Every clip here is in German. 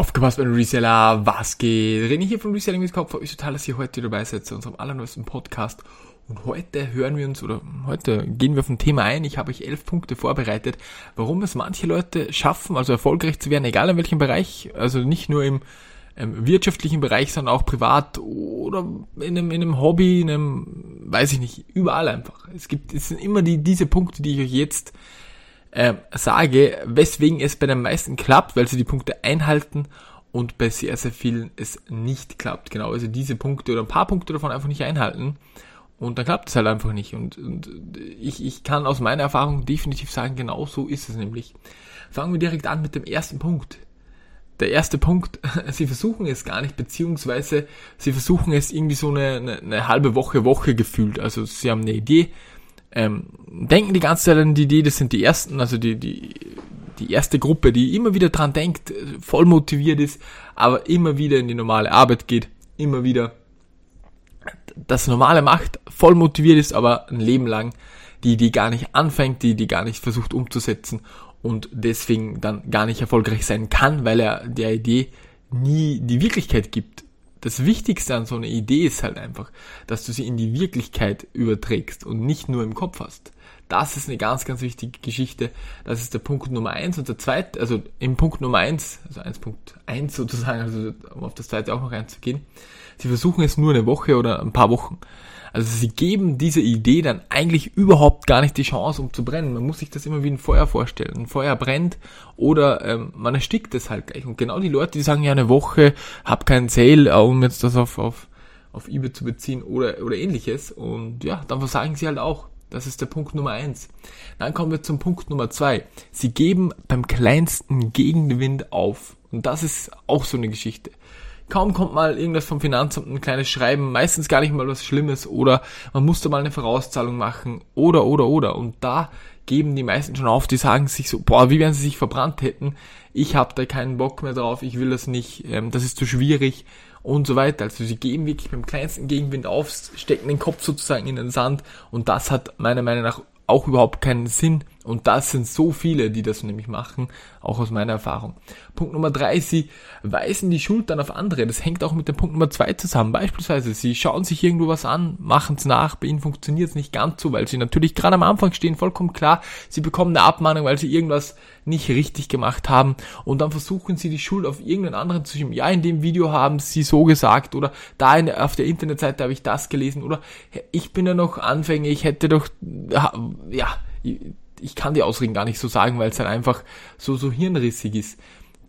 Aufgepasst, mein Reseller, was geht? René hier von Reselling mit Kopf. Ich total, dass ihr heute dabei seid zu unserem allerneuesten Podcast. Und heute hören wir uns, oder heute gehen wir auf ein Thema ein. Ich habe euch elf Punkte vorbereitet, warum es manche Leute schaffen, also erfolgreich zu werden, egal in welchem Bereich, also nicht nur im ähm, wirtschaftlichen Bereich, sondern auch privat oder in einem, in einem Hobby, in einem, weiß ich nicht, überall einfach. Es gibt, es sind immer die, diese Punkte, die ich euch jetzt äh, sage, weswegen es bei den meisten klappt, weil sie die Punkte einhalten und bei sehr, sehr vielen es nicht klappt. Genau, also diese Punkte oder ein paar Punkte davon einfach nicht einhalten und dann klappt es halt einfach nicht. Und, und ich, ich kann aus meiner Erfahrung definitiv sagen, genau so ist es nämlich. Fangen wir direkt an mit dem ersten Punkt. Der erste Punkt, sie versuchen es gar nicht, beziehungsweise sie versuchen es irgendwie so eine, eine, eine halbe Woche, Woche gefühlt. Also sie haben eine Idee, ähm, denken die ganze Zeit an die Idee, das sind die ersten, also die, die, die erste Gruppe, die immer wieder dran denkt, voll motiviert ist, aber immer wieder in die normale Arbeit geht, immer wieder das Normale macht, voll motiviert ist, aber ein Leben lang die Idee gar nicht anfängt, die die gar nicht versucht umzusetzen und deswegen dann gar nicht erfolgreich sein kann, weil er der Idee nie die Wirklichkeit gibt das Wichtigste an so einer Idee ist halt einfach, dass du sie in die Wirklichkeit überträgst und nicht nur im Kopf hast. Das ist eine ganz, ganz wichtige Geschichte. Das ist der Punkt Nummer eins und der zweite, also im Punkt Nummer eins, also 1.1 sozusagen, also um auf das zweite auch noch einzugehen. Sie versuchen es nur eine Woche oder ein paar Wochen. Also sie geben dieser Idee dann eigentlich überhaupt gar nicht die Chance, um zu brennen. Man muss sich das immer wie ein Feuer vorstellen. Ein Feuer brennt oder ähm, man erstickt es halt gleich. Und genau die Leute, die sagen, ja, eine Woche, hab keinen Sale, äh, um jetzt das auf, auf, auf eBay zu beziehen oder, oder ähnliches. Und ja, dann versagen sie halt auch. Das ist der Punkt Nummer eins. Dann kommen wir zum Punkt Nummer zwei. Sie geben beim kleinsten Gegenwind auf. Und das ist auch so eine Geschichte. Kaum kommt mal irgendwas vom Finanzamt, ein kleines Schreiben, meistens gar nicht mal was Schlimmes oder man musste mal eine Vorauszahlung machen oder oder oder. Und da geben die meisten schon auf, die sagen sich so, boah, wie wenn sie sich verbrannt hätten, ich habe da keinen Bock mehr drauf, ich will das nicht, ähm, das ist zu schwierig und so weiter. Also sie geben wirklich beim kleinsten Gegenwind auf, stecken den Kopf sozusagen in den Sand und das hat meiner Meinung nach auch überhaupt keinen Sinn. Und das sind so viele, die das nämlich machen, auch aus meiner Erfahrung. Punkt Nummer drei, sie weisen die Schuld dann auf andere. Das hängt auch mit dem Punkt Nummer zwei zusammen. Beispielsweise, sie schauen sich irgendwo was an, machen es nach, bei ihnen funktioniert es nicht ganz so, weil sie natürlich gerade am Anfang stehen, vollkommen klar, sie bekommen eine Abmahnung, weil sie irgendwas nicht richtig gemacht haben und dann versuchen sie die Schuld auf irgendeinen anderen zu schieben. Ja, in dem Video haben sie so gesagt oder da in, auf der Internetseite habe ich das gelesen oder ich bin ja noch Anfänger, ich hätte doch, ja, ich kann die Ausreden gar nicht so sagen, weil es halt einfach so, so hirnrissig ist.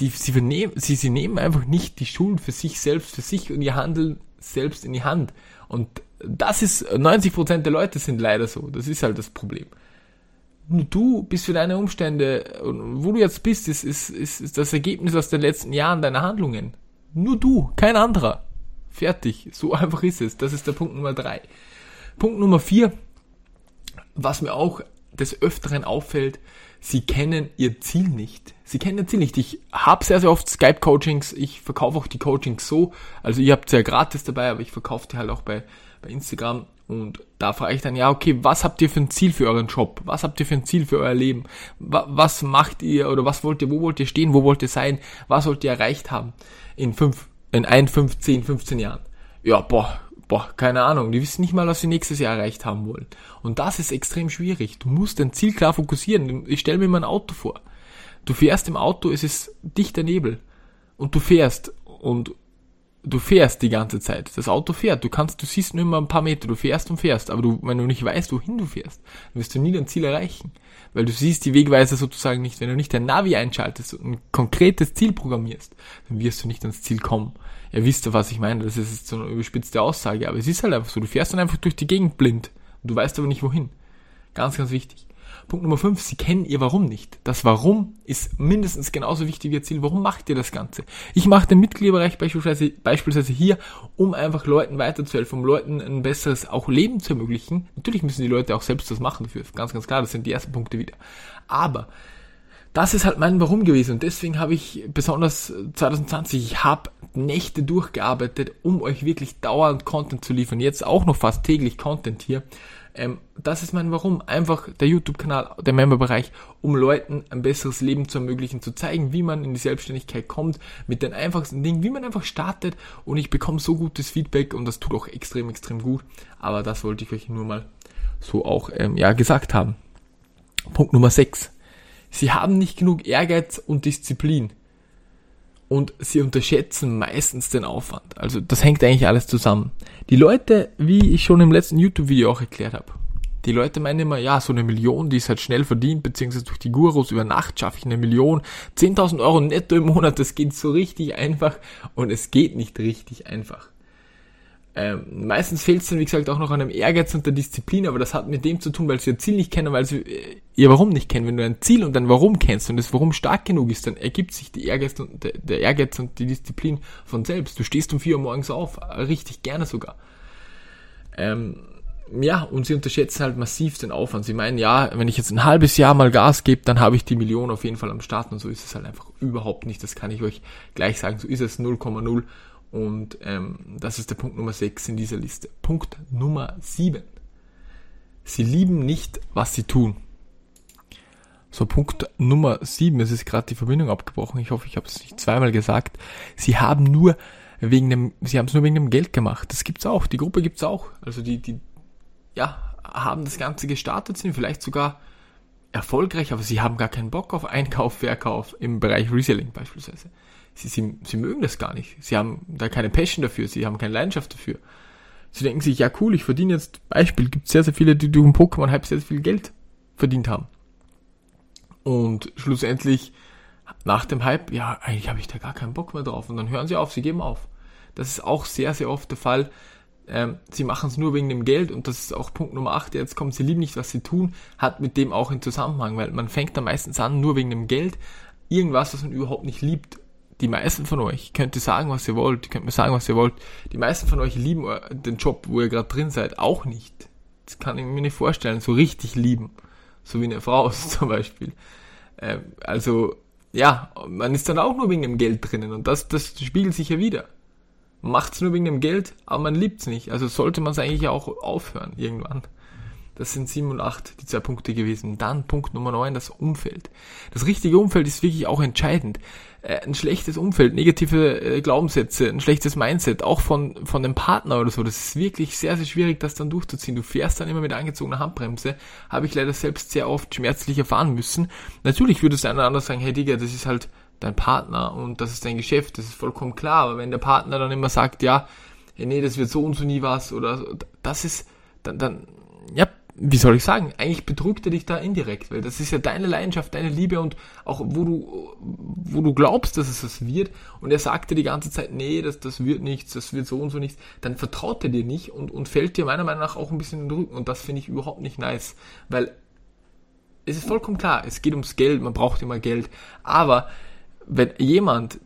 Die, sie, vernehmen, sie, sie nehmen einfach nicht die Schuld für sich selbst, für sich und ihr Handeln selbst in die Hand. Und das ist, 90% der Leute sind leider so. Das ist halt das Problem. Nur du bist für deine Umstände, wo du jetzt bist, ist, ist, ist, ist das Ergebnis aus den letzten Jahren deiner Handlungen. Nur du, kein anderer. Fertig. So einfach ist es. Das ist der Punkt Nummer drei. Punkt Nummer vier, was mir auch des Öfteren auffällt, sie kennen ihr Ziel nicht. Sie kennen ihr Ziel nicht. Ich habe sehr, sehr oft Skype-Coachings. Ich verkaufe auch die Coachings so. Also ihr habt ja gratis dabei, aber ich verkaufe die halt auch bei, bei Instagram. Und da frage ich dann, ja, okay, was habt ihr für ein Ziel für euren Job? Was habt ihr für ein Ziel für euer Leben? Was macht ihr oder was wollt ihr, wo wollt ihr stehen? Wo wollt ihr sein? Was wollt ihr erreicht haben? In fünf, in ein, fünf, zehn, 15 Jahren? Ja, boah, boah, keine Ahnung, die wissen nicht mal, was sie nächstes Jahr erreicht haben wollen. Und das ist extrem schwierig. Du musst dein Ziel klar fokussieren. Ich stelle mir mein Auto vor. Du fährst im Auto, es ist dichter Nebel. Und du fährst und du fährst die ganze Zeit. Das Auto fährt. Du kannst, du siehst nur immer ein paar Meter. Du fährst und fährst. Aber du, wenn du nicht weißt, wohin du fährst, dann wirst du nie dein Ziel erreichen. Weil du siehst die Wegweiser sozusagen nicht. Wenn du nicht dein Navi einschaltest und ein konkretes Ziel programmierst, dann wirst du nicht ans Ziel kommen. Ihr wisst ja, was ich meine. Das ist jetzt so eine überspitzte Aussage. Aber es ist halt einfach so. Du fährst dann einfach durch die Gegend blind. Und du weißt aber nicht wohin. Ganz, ganz wichtig. Punkt Nummer 5, Sie kennen Ihr Warum nicht. Das Warum ist mindestens genauso wichtig wie Ihr Ziel. Warum macht ihr das Ganze? Ich mache den Mitgliederbereich beispielsweise, beispielsweise hier, um einfach Leuten weiterzuhelfen, um Leuten ein besseres auch Leben zu ermöglichen. Natürlich müssen die Leute auch selbst das machen dafür. Ganz, ganz klar, das sind die ersten Punkte wieder. Aber das ist halt mein Warum gewesen und deswegen habe ich besonders 2020, ich habe Nächte durchgearbeitet, um euch wirklich dauernd Content zu liefern. Jetzt auch noch fast täglich Content hier. Ähm, das ist mein Warum. Einfach der YouTube-Kanal, der Member-Bereich, um Leuten ein besseres Leben zu ermöglichen, zu zeigen, wie man in die Selbstständigkeit kommt, mit den einfachsten Dingen, wie man einfach startet. Und ich bekomme so gutes Feedback und das tut auch extrem, extrem gut. Aber das wollte ich euch nur mal so auch ähm, ja, gesagt haben. Punkt Nummer 6. Sie haben nicht genug Ehrgeiz und Disziplin. Und sie unterschätzen meistens den Aufwand. Also das hängt eigentlich alles zusammen. Die Leute, wie ich schon im letzten YouTube-Video auch erklärt habe, die Leute meinen immer, ja, so eine Million, die ist halt schnell verdient, beziehungsweise durch die Gurus über Nacht schaffe ich eine Million. 10.000 Euro netto im Monat, das geht so richtig einfach und es geht nicht richtig einfach. Ähm, meistens fehlt es dann, wie gesagt, auch noch an einem Ehrgeiz und der Disziplin, aber das hat mit dem zu tun, weil sie ihr Ziel nicht kennen, weil sie äh, ihr Warum nicht kennen. Wenn du ein Ziel und dein Warum kennst und das Warum stark genug ist, dann ergibt sich die Ehrgeiz und, der, der Ehrgeiz und die Disziplin von selbst. Du stehst um vier Uhr morgens auf, richtig gerne sogar. Ähm, ja, und sie unterschätzen halt massiv den Aufwand. Sie meinen, ja, wenn ich jetzt ein halbes Jahr mal Gas gebe, dann habe ich die Million auf jeden Fall am Start. Und so ist es halt einfach überhaupt nicht. Das kann ich euch gleich sagen. So ist es 0,0. Und ähm, das ist der Punkt Nummer 6 in dieser Liste. Punkt Nummer 7. Sie lieben nicht, was sie tun. So, Punkt Nummer 7, es ist gerade die Verbindung abgebrochen. Ich hoffe, ich habe es nicht zweimal gesagt. Sie haben nur wegen dem, sie haben es nur wegen dem Geld gemacht. Das gibt's auch, die Gruppe gibt's auch. Also die, die, ja, haben das Ganze gestartet, sind vielleicht sogar erfolgreich, aber sie haben gar keinen Bock auf Einkauf, Verkauf im Bereich Reselling beispielsweise sie, sie, sie mögen das gar nicht. Sie haben da keine Passion dafür, sie haben keine Leidenschaft dafür. Sie denken sich, ja cool, ich verdiene jetzt, Beispiel, gibt sehr, sehr viele, die durch den Pokémon-Hype sehr, sehr viel Geld verdient haben. Und schlussendlich, nach dem Hype, ja, eigentlich habe ich da gar keinen Bock mehr drauf. Und dann hören sie auf, sie geben auf. Das ist auch sehr, sehr oft der Fall. Ähm, sie machen es nur wegen dem Geld und das ist auch Punkt Nummer 8, jetzt kommt, sie lieben nicht, was sie tun, hat mit dem auch einen Zusammenhang, weil man fängt da meistens an, nur wegen dem Geld, irgendwas, was man überhaupt nicht liebt die meisten von euch, könnt ihr sagen, was ihr wollt, könnt mir sagen, was ihr wollt, die meisten von euch lieben den Job, wo ihr gerade drin seid, auch nicht. Das kann ich mir nicht vorstellen, so richtig lieben. So wie eine Frau zum Beispiel. Ähm, also, ja, man ist dann auch nur wegen dem Geld drinnen und das, das spiegelt sich ja wieder. Macht's nur wegen dem Geld, aber man liebt's nicht. Also sollte man es eigentlich auch aufhören, irgendwann. Das sind 7 und 8, die zwei Punkte gewesen. Dann Punkt Nummer 9, das Umfeld. Das richtige Umfeld ist wirklich auch entscheidend. Äh, ein schlechtes Umfeld, negative äh, Glaubenssätze, ein schlechtes Mindset, auch von, von dem Partner oder so, das ist wirklich sehr, sehr schwierig, das dann durchzuziehen. Du fährst dann immer mit angezogener Handbremse, habe ich leider selbst sehr oft schmerzlich erfahren müssen. Natürlich würde es einer anders sagen, hey Digga, das ist halt dein Partner und das ist dein Geschäft, das ist vollkommen klar, aber wenn der Partner dann immer sagt, ja, nee, das wird so und so nie was oder das ist, dann, dann, ja, wie soll ich sagen, eigentlich betrügt er dich da indirekt, weil das ist ja deine Leidenschaft, deine Liebe und auch wo du, wo du glaubst, dass es das wird und er sagt dir die ganze Zeit, nee, das, das wird nichts, das wird so und so nichts, dann vertraut er dir nicht und, und fällt dir meiner Meinung nach auch ein bisschen in den Rücken und das finde ich überhaupt nicht nice, weil es ist vollkommen klar, es geht ums Geld, man braucht immer Geld, aber wenn jemand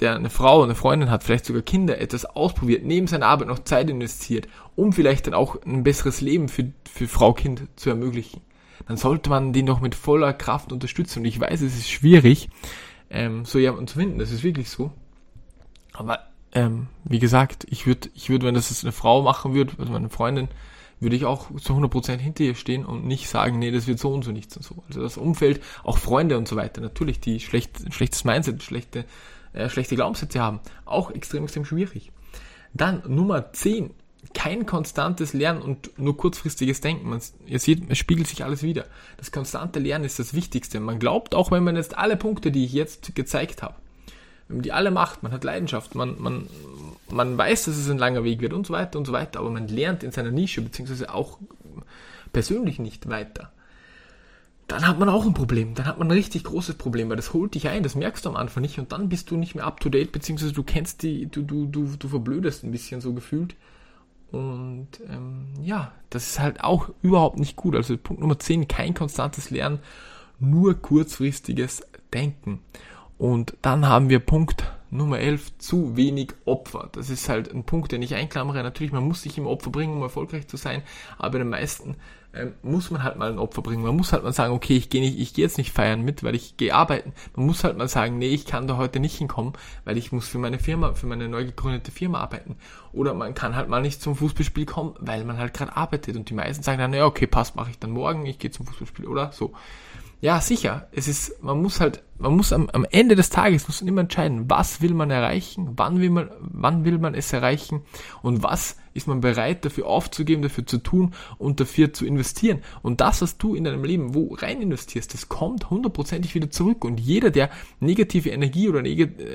der eine Frau, eine Freundin hat, vielleicht sogar Kinder, etwas ausprobiert, neben seiner Arbeit noch Zeit investiert, um vielleicht dann auch ein besseres Leben für, für Frau, Kind zu ermöglichen, dann sollte man den doch mit voller Kraft unterstützen. Und ich weiß, es ist schwierig, ähm, so jemanden zu finden, das ist wirklich so. Aber ähm, wie gesagt, ich würde, ich würde, wenn das jetzt eine Frau machen würde, also meine Freundin, würde ich auch zu 100% hinter ihr stehen und nicht sagen, nee, das wird so und so nichts und so. Also das Umfeld, auch Freunde und so weiter, natürlich, die schlecht, schlechtes Mindset, schlechte äh, schlechte Glaubenssätze haben. Auch extrem, extrem schwierig. Dann Nummer 10. Kein konstantes Lernen und nur kurzfristiges Denken. Man, ihr seht, es spiegelt sich alles wieder. Das konstante Lernen ist das Wichtigste. Man glaubt, auch wenn man jetzt alle Punkte, die ich jetzt gezeigt habe, wenn man die alle macht, man hat Leidenschaft, man, man, man weiß, dass es ein langer Weg wird und so weiter und so weiter, aber man lernt in seiner Nische, beziehungsweise auch persönlich nicht weiter dann hat man auch ein Problem. Dann hat man ein richtig großes Problem, weil das holt dich ein, das merkst du am Anfang nicht und dann bist du nicht mehr up to date, beziehungsweise du kennst die, du, du, du, du verblödest ein bisschen so gefühlt. Und ähm, ja, das ist halt auch überhaupt nicht gut. Also Punkt Nummer 10, kein konstantes Lernen, nur kurzfristiges Denken. Und dann haben wir Punkt Nummer 11, zu wenig Opfer. Das ist halt ein Punkt, den ich einklammere. Natürlich, man muss sich im Opfer bringen, um erfolgreich zu sein, aber bei den meisten ähm, muss man halt mal ein Opfer bringen. Man muss halt mal sagen, okay, ich gehe nicht, ich gehe jetzt nicht feiern mit, weil ich gehe arbeiten. Man muss halt mal sagen, nee, ich kann da heute nicht hinkommen, weil ich muss für meine Firma, für meine neu gegründete Firma arbeiten. Oder man kann halt mal nicht zum Fußballspiel kommen, weil man halt gerade arbeitet. Und die meisten sagen dann, ja, okay, passt, mache ich dann morgen, ich gehe zum Fußballspiel oder so. Ja, sicher. Es ist, man muss halt, man muss am, am Ende des Tages muss man immer entscheiden, was will man erreichen, wann will man, wann will man es erreichen und was ist man bereit dafür aufzugeben, dafür zu tun und dafür zu investieren. Und das, was du in deinem Leben wo rein investierst, das kommt hundertprozentig wieder zurück. Und jeder, der negative Energie oder,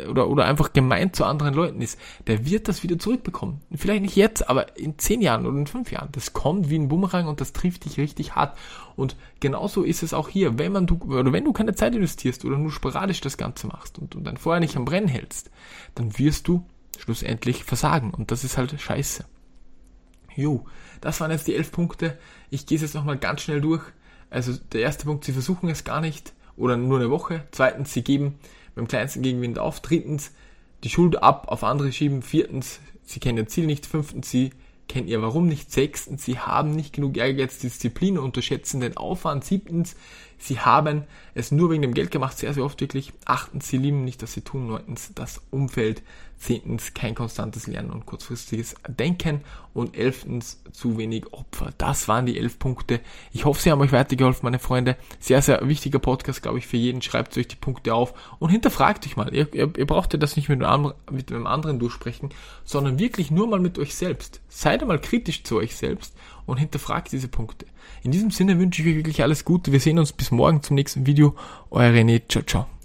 oder, oder einfach gemeint zu anderen Leuten ist, der wird das wieder zurückbekommen. Vielleicht nicht jetzt, aber in zehn Jahren oder in fünf Jahren. Das kommt wie ein Bumerang und das trifft dich richtig hart. Und genauso ist es auch hier. Wenn man du, oder wenn du keine Zeit investierst oder nur sporadisch das Ganze machst und, und dein Feuer nicht am Brennen hältst, dann wirst du schlussendlich versagen. Und das ist halt scheiße. Jo, das waren jetzt die elf Punkte. Ich gehe es jetzt nochmal ganz schnell durch. Also der erste Punkt, sie versuchen es gar nicht oder nur eine Woche. Zweitens, sie geben beim kleinsten Gegenwind auf. Drittens, die Schuld ab auf andere schieben. Viertens, sie kennen ihr Ziel nicht. Fünftens, sie kennen ihr Warum nicht. Sechstens, sie haben nicht genug Ehrgeiz, Disziplin und unterschätzen den Aufwand. Siebtens, sie haben es nur wegen dem Geld gemacht, sehr, sehr oft wirklich. Achtens, sie lieben nicht, dass sie tun. Neuntens, das Umfeld. Zehntens, kein konstantes Lernen und kurzfristiges Denken. Und elftens, zu wenig Opfer. Das waren die elf Punkte. Ich hoffe, sie haben euch weitergeholfen, meine Freunde. Sehr, sehr wichtiger Podcast, glaube ich, für jeden. Schreibt euch die Punkte auf und hinterfragt euch mal. Ihr, ihr, ihr braucht ja das nicht mit einem, mit einem anderen durchsprechen, sondern wirklich nur mal mit euch selbst. Seid einmal kritisch zu euch selbst und hinterfragt diese Punkte. In diesem Sinne wünsche ich euch wirklich alles Gute. Wir sehen uns bis morgen zum nächsten Video. Euer René. Ciao, ciao.